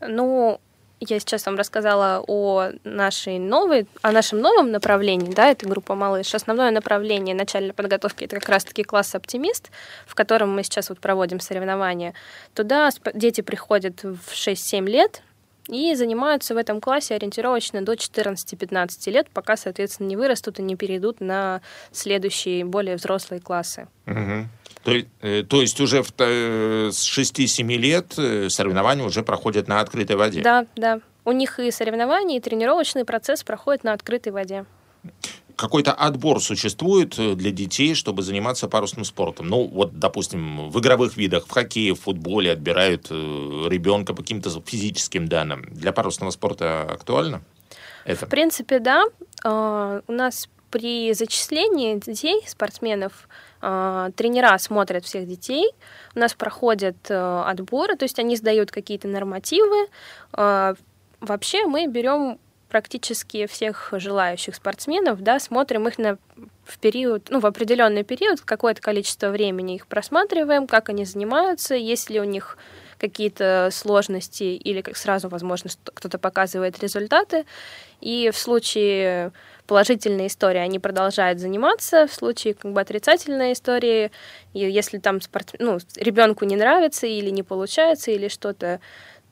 Ну, я сейчас вам рассказала о нашей новой, о нашем новом направлении, да, это группа «Малыш». Основное направление начальной подготовки — это как раз-таки класс «Оптимист», в котором мы сейчас вот проводим соревнования. Туда дети приходят в 6-7 лет, и занимаются в этом классе ориентировочно до 14-15 лет, пока, соответственно, не вырастут и не перейдут на следующие более взрослые классы. Угу. То, э, то есть уже в, э, с 6-7 лет э, соревнования уже проходят на открытой воде? Да, да. У них и соревнования, и тренировочный процесс проходит на открытой воде. Какой-то отбор существует для детей, чтобы заниматься парусным спортом? Ну, вот, допустим, в игровых видах, в хоккее, в футболе отбирают ребенка по каким-то физическим данным. Для парусного спорта актуально это? В принципе, да. А, у нас при зачислении детей, спортсменов, а, тренера смотрят всех детей, у нас проходят э, отборы, то есть они сдают какие-то нормативы. А, вообще мы берем практически всех желающих спортсменов, да, смотрим их на в период, ну, в определенный период, какое-то количество времени их просматриваем, как они занимаются, есть ли у них какие-то сложности или как сразу, возможно, кто-то показывает результаты. И в случае положительной истории они продолжают заниматься, в случае как бы отрицательной истории, если там спорт, ну, ребенку не нравится или не получается, или что-то,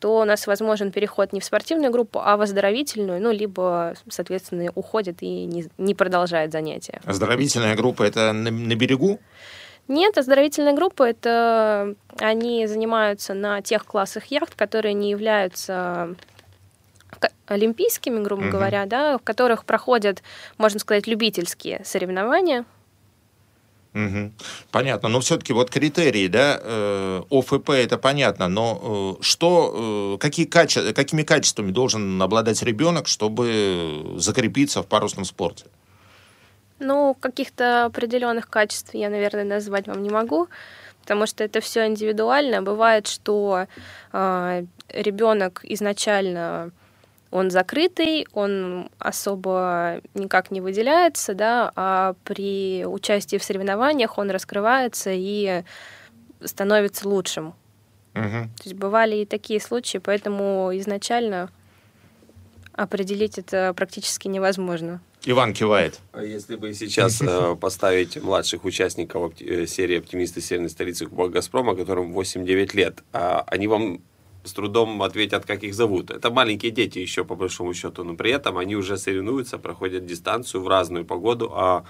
то у нас возможен переход не в спортивную группу, а в оздоровительную, ну, либо, соответственно, уходит и не, не продолжает занятия. Оздоровительная группа — это на, на берегу? Нет, оздоровительная группа — это они занимаются на тех классах яхт, которые не являются олимпийскими, грубо угу. говоря, да, в которых проходят, можно сказать, любительские соревнования. Угу. Понятно, но все-таки вот критерии, да, э, ОФП это понятно, но э, что, э, какие каче- какими качествами должен обладать ребенок, чтобы закрепиться в парусном спорте? Ну, каких-то определенных качеств я, наверное, назвать вам не могу, потому что это все индивидуально. Бывает, что э, ребенок изначально он закрытый, он особо никак не выделяется, да, а при участии в соревнованиях он раскрывается и становится лучшим. Угу. То есть бывали и такие случаи, поэтому изначально определить это практически невозможно. Иван кивает. А если бы сейчас э, поставить младших участников э, серии «Оптимисты северной столицы Кубок Газпрома», которым 8-9 лет, а они вам с трудом ответят, как их зовут. Это маленькие дети еще, по большому счету, но при этом они уже соревнуются, проходят дистанцию в разную погоду, а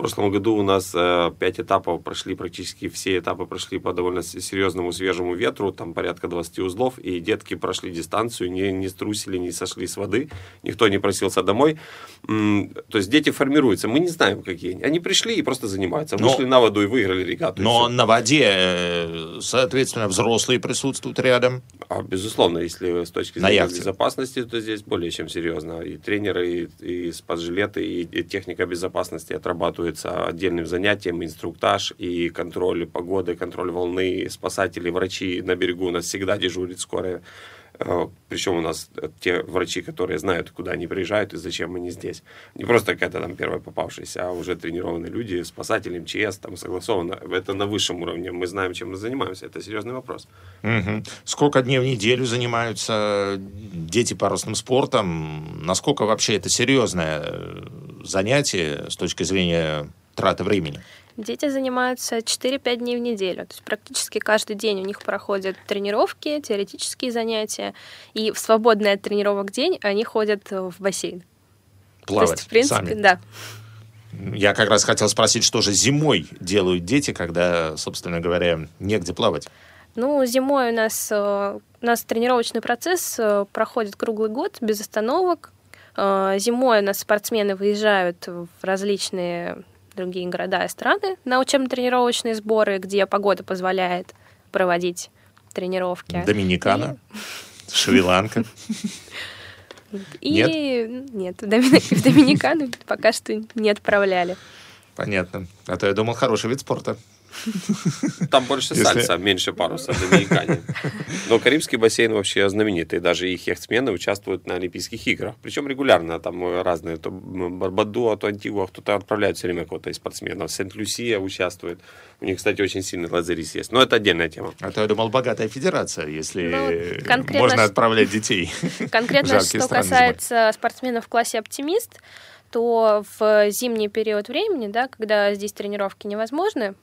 прошлом году у нас э, пять этапов прошли, практически все этапы прошли по довольно серьезному свежему ветру, там порядка 20 узлов, и детки прошли дистанцию, не, не струсили, не сошли с воды, никто не просился домой. То есть дети формируются, мы не знаем, какие они. Они пришли и просто занимаются, но, вышли на воду и выиграли регату. Но на воде, э, соответственно, взрослые присутствуют рядом? А, безусловно, если с точки зрения безопасности, то здесь более чем серьезно. И тренеры, и, и спасжилеты, и, и техника безопасности отрабатывают оказывается отдельным занятием инструктаж и контроль погоды, контроль волны, спасатели, врачи на берегу у нас всегда дежурит скорая. Э, Причем у нас те врачи, которые знают, куда они приезжают и зачем они здесь. Не просто какая-то там первая попавшаяся, а уже тренированные люди, спасатели, МЧС, там согласованно. Это на высшем уровне. Мы знаем, чем мы занимаемся. Это серьезный вопрос. Угу. Сколько дней в неделю занимаются дети парусным спортом? Насколько вообще это серьезное э, занятие с точки зрения траты времени? Дети занимаются 4-5 дней в неделю. То есть практически каждый день у них проходят тренировки, теоретические занятия. И в свободный от тренировок день они ходят в бассейн. Плавать То есть, в принципе, сами. да. Я как раз хотел спросить, что же зимой делают дети, когда, собственно говоря, негде плавать? Ну, зимой у нас, э, у нас тренировочный процесс э, проходит круглый год, без остановок. Э, зимой у нас спортсмены выезжают в различные другие города и страны на учебно-тренировочные сборы, где погода позволяет проводить тренировки. Доминикана, и... Шри-Ланка. И нет, нет в, Домини... в Доминикану пока что не отправляли. Понятно. А то я думал, хороший вид спорта. Там больше Если... сальса, меньше паруса Доминикане. Но Карибский бассейн вообще знаменитый. Даже их яхтсмены участвуют на Олимпийских играх. Причем регулярно. Там разные. То Барбадуа, то Антигуа. Кто-то отправляет все время кого-то из спортсменов. Сент-Люсия участвует. У них, кстати, очень сильный лазерис есть. Но это отдельная тема. А то я думал, богатая федерация, если ну, можно отправлять детей. Конкретно, что касается зимой. спортсменов в классе «Оптимист», то в зимний период времени, да, когда здесь тренировки невозможны,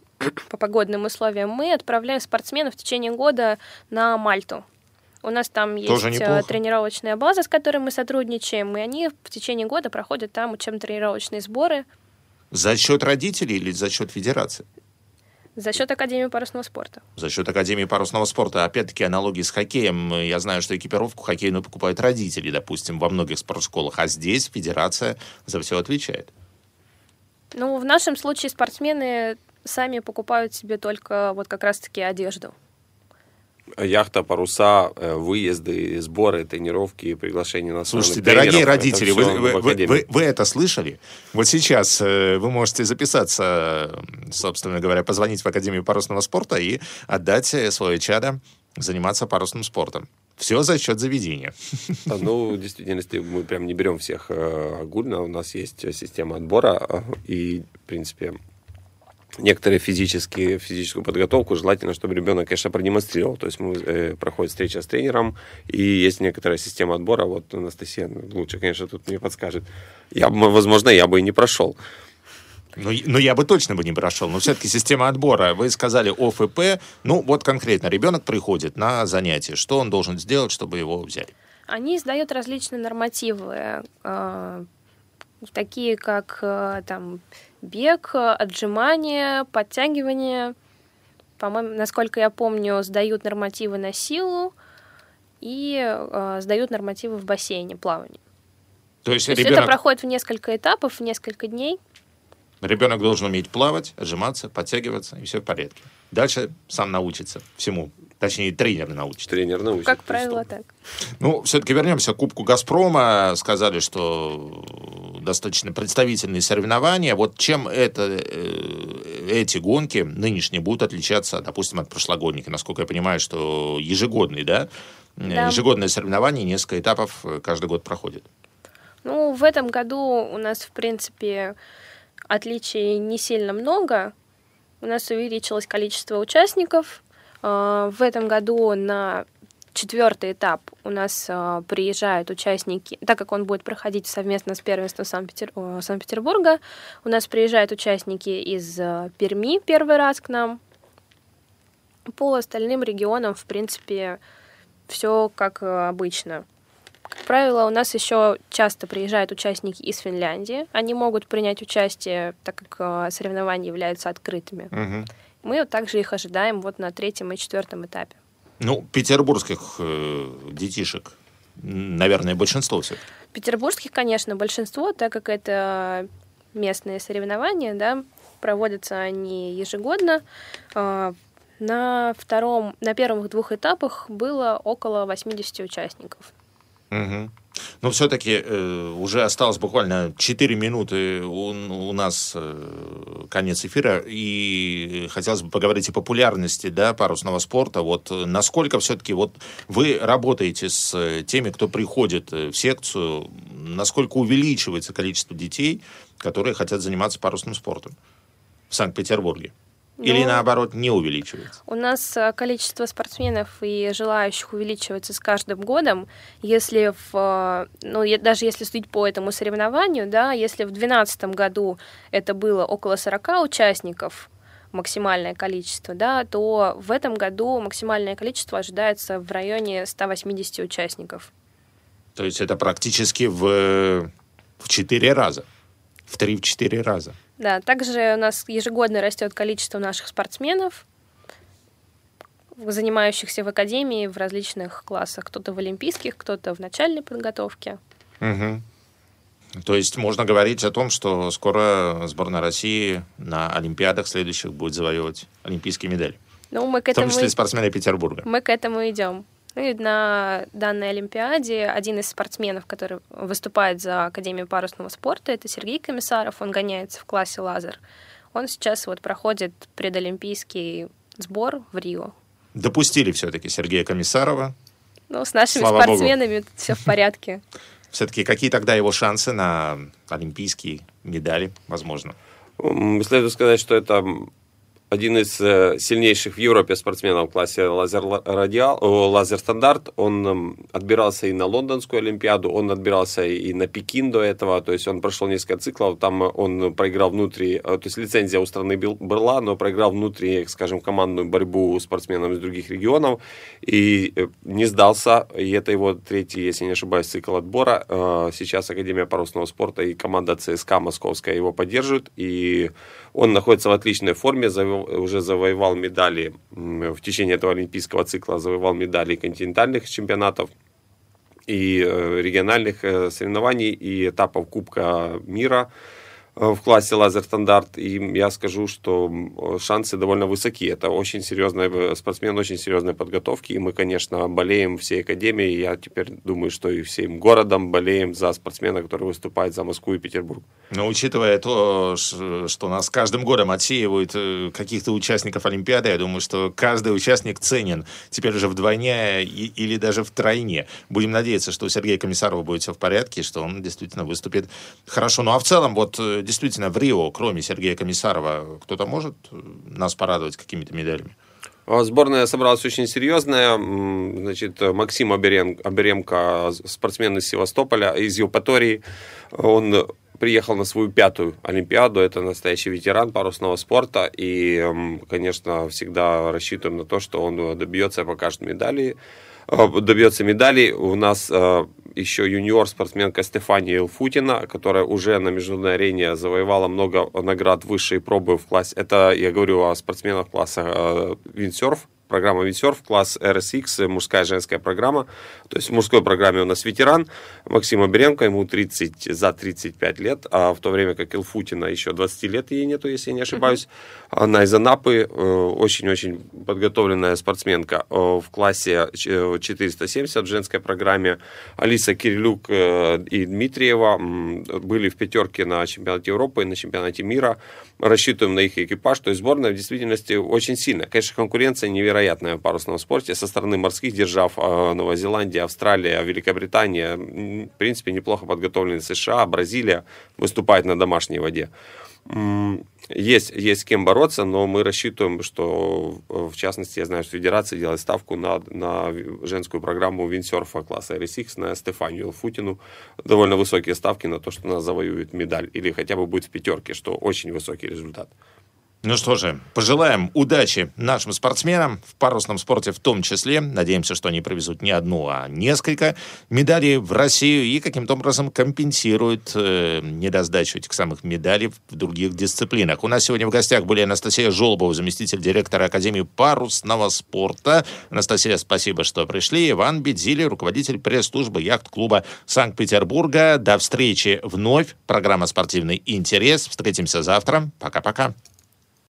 по погодным условиям, мы отправляем спортсменов в течение года на Мальту. У нас там есть э, тренировочная база, с которой мы сотрудничаем, и они в течение года проходят там учебно-тренировочные сборы. За счет родителей или за счет федерации? За счет Академии парусного спорта. За счет Академии парусного спорта. Опять-таки аналогии с хоккеем. Я знаю, что экипировку хоккейную покупают родители, допустим, во многих спортшколах, а здесь федерация за все отвечает. Ну, в нашем случае спортсмены сами покупают себе только вот как раз-таки одежду. Яхта, паруса, э, выезды, сборы, тренировки, приглашения на Слушайте, дорогие родители, вы, вы, вы, вы, вы это слышали? Вот сейчас э, вы можете записаться, собственно говоря, позвонить в Академию парусного спорта и отдать э, свое чадо заниматься парусным спортом. Все за счет заведения. Ну, в действительности, мы прям не берем всех огульно. У нас есть система отбора, и, в принципе, некоторые физические, физическую подготовку желательно, чтобы ребенок, конечно, продемонстрировал. То есть мы, э, проходит встреча с тренером, и есть некоторая система отбора. Вот Анастасия лучше, конечно, тут мне подскажет. Я, возможно, я бы и не прошел. Ну, ну, я бы точно бы не прошел. Но все-таки система отбора. Вы сказали ОФП. Ну, вот конкретно. Ребенок приходит на занятие. Что он должен сделать, чтобы его взяли? Они издают различные нормативы, э, такие как э, там бег, отжимания, подтягивания. По-моему, насколько я помню, сдают нормативы на силу и э, сдают нормативы в бассейне плавания. То есть, То есть ребенок... это проходит в несколько этапов, в несколько дней. Ребенок должен уметь плавать, отжиматься, подтягиваться, и все в порядке. Дальше сам научится всему. Точнее, тренер научит. Тренер научит. Как правило, так. Ну, все-таки вернемся к Кубку «Газпрома». Сказали, что достаточно представительные соревнования. Вот чем это, э, эти гонки нынешние будут отличаться, допустим, от прошлогодних? Насколько я понимаю, что ежегодные, да? да. Ежегодное соревнование, несколько этапов э, каждый год проходит. Ну, в этом году у нас, в принципе, отличий не сильно много. У нас увеличилось количество участников. А, в этом году на четвертый этап у нас э, приезжают участники, так как он будет проходить совместно с первенством Санкт-Петер... Санкт-Петербурга, у нас приезжают участники из э, Перми первый раз к нам. По остальным регионам, в принципе, все как э, обычно. Как правило, у нас еще часто приезжают участники из Финляндии. Они могут принять участие, так как соревнования являются открытыми. Угу. Мы также их ожидаем вот на третьем и четвертом этапе. Ну, петербургских э, детишек, наверное, большинство все. Петербургских, конечно, большинство, так как это местные соревнования, да, проводятся они ежегодно. А, на втором, на первых двух этапах было около 80 участников. Угу. Но все-таки э, уже осталось буквально 4 минуты у, у нас э, конец эфира, и хотелось бы поговорить о популярности да, парусного спорта. Вот насколько все-таки вот вы работаете с теми, кто приходит в секцию, насколько увеличивается количество детей, которые хотят заниматься парусным спортом в Санкт-Петербурге? Или ну, наоборот не увеличивается? У нас э, количество спортсменов и желающих увеличивается с каждым годом. Если в, э, ну, даже если судить по этому соревнованию, да, если в 2012 году это было около 40 участников, максимальное количество, да, то в этом году максимальное количество ожидается в районе 180 участников. То есть это практически в, в 4 раза, в 3-4 раза. Да, также у нас ежегодно растет количество наших спортсменов, занимающихся в академии в различных классах. Кто-то в олимпийских, кто-то в начальной подготовке. Угу. То есть можно говорить о том, что скоро сборная России на Олимпиадах следующих будет завоевывать олимпийские медали. Ну, мы к этому... В том числе спортсмены Петербурга. Мы к этому идем. Ну и на данной Олимпиаде один из спортсменов, который выступает за Академию парусного спорта, это Сергей Комиссаров, он гоняется в классе лазер. Он сейчас вот проходит предолимпийский сбор в Рио. Допустили все-таки Сергея Комиссарова. Ну, с нашими Слава спортсменами Богу. все в порядке. Все-таки какие тогда его шансы на олимпийские медали, возможно? Следует сказать, что это один из э, сильнейших в Европе спортсменов в классе лазер, радиал, лазер стандарт. Он отбирался и на Лондонскую Олимпиаду, он отбирался и на Пекин до этого. То есть он прошел несколько циклов. Там он проиграл внутри, э, то есть лицензия у страны была, но проиграл внутри, скажем, командную борьбу спортсменам из других регионов и э, не сдался. И это его третий, если не ошибаюсь, цикл отбора. Сейчас Академия парусного спорта и команда ЦСКА московская его поддерживают. И он находится в отличной форме, уже завоевал медали в течение этого олимпийского цикла, завоевал медали континентальных чемпионатов и э, региональных э, соревнований, и этапов Кубка мира – в классе лазер-стандарт, и я скажу, что шансы довольно высоки. Это очень серьезный э, спортсмен, очень серьезной подготовки, и мы, конечно, болеем всей академией, я теперь думаю, что и всем городом болеем за спортсмена, который выступает за Москву и Петербург. Но учитывая то, что нас каждым годом отсеивают э, каких-то участников Олимпиады, я думаю, что каждый участник ценен теперь уже вдвойне или даже втройне. Будем надеяться, что у Сергея Комиссарова будет все в порядке, что он действительно выступит хорошо. Ну а в целом, вот действительно в Рио, кроме Сергея Комиссарова, кто-то может э, нас порадовать какими-то медалями? А, сборная собралась очень серьезная. Значит, Максим Оберемко, спортсмен из Севастополя, из Евпатории, он приехал на свою пятую Олимпиаду. Это настоящий ветеран парусного спорта. И, конечно, всегда рассчитываем на то, что он добьется и покажет медали. Э, добьется медалей. У нас э, еще юниор-спортсменка Стефания Илфутина, которая уже на международной арене завоевала много наград высшей пробы в классе. Это я говорю о спортсменах класса э, виндсерф программа Винсерф, класс RSX, мужская женская программа. То есть в мужской программе у нас ветеран Максим Оберенко, ему 30, за 35 лет, а в то время как Илфутина еще 20 лет ей нету, если я не ошибаюсь. Она из Анапы, э, очень-очень подготовленная спортсменка э, в классе 470 в женской программе. Алиса Кирилюк э, и Дмитриева были в пятерке на чемпионате Европы и на чемпионате мира. Рассчитываем на их экипаж. То есть сборная в действительности очень сильная. Конечно, конкуренция невероятная невероятное в парусном спорте. Со стороны морских держав а, Новая Зеландия, Австралия, Великобритания, в принципе, неплохо подготовлены США, Бразилия выступает на домашней воде. Есть, есть с кем бороться, но мы рассчитываем, что, в частности, я знаю, что Федерация делает ставку на, на женскую программу виндсерфа класса RSX, на Стефанию Футину. Довольно высокие ставки на то, что она завоюет медаль или хотя бы будет в пятерке, что очень высокий результат. Ну что же, пожелаем удачи нашим спортсменам, в парусном спорте в том числе. Надеемся, что они привезут не одну, а несколько медалей в Россию и каким-то образом компенсируют э, недосдачу этих самых медалей в других дисциплинах. У нас сегодня в гостях были Анастасия Жолобова, заместитель директора Академии парусного спорта. Анастасия, спасибо, что пришли. Иван Бедзили, руководитель пресс-службы яхт-клуба Санкт-Петербурга. До встречи вновь. Программа «Спортивный интерес». Встретимся завтра. Пока-пока.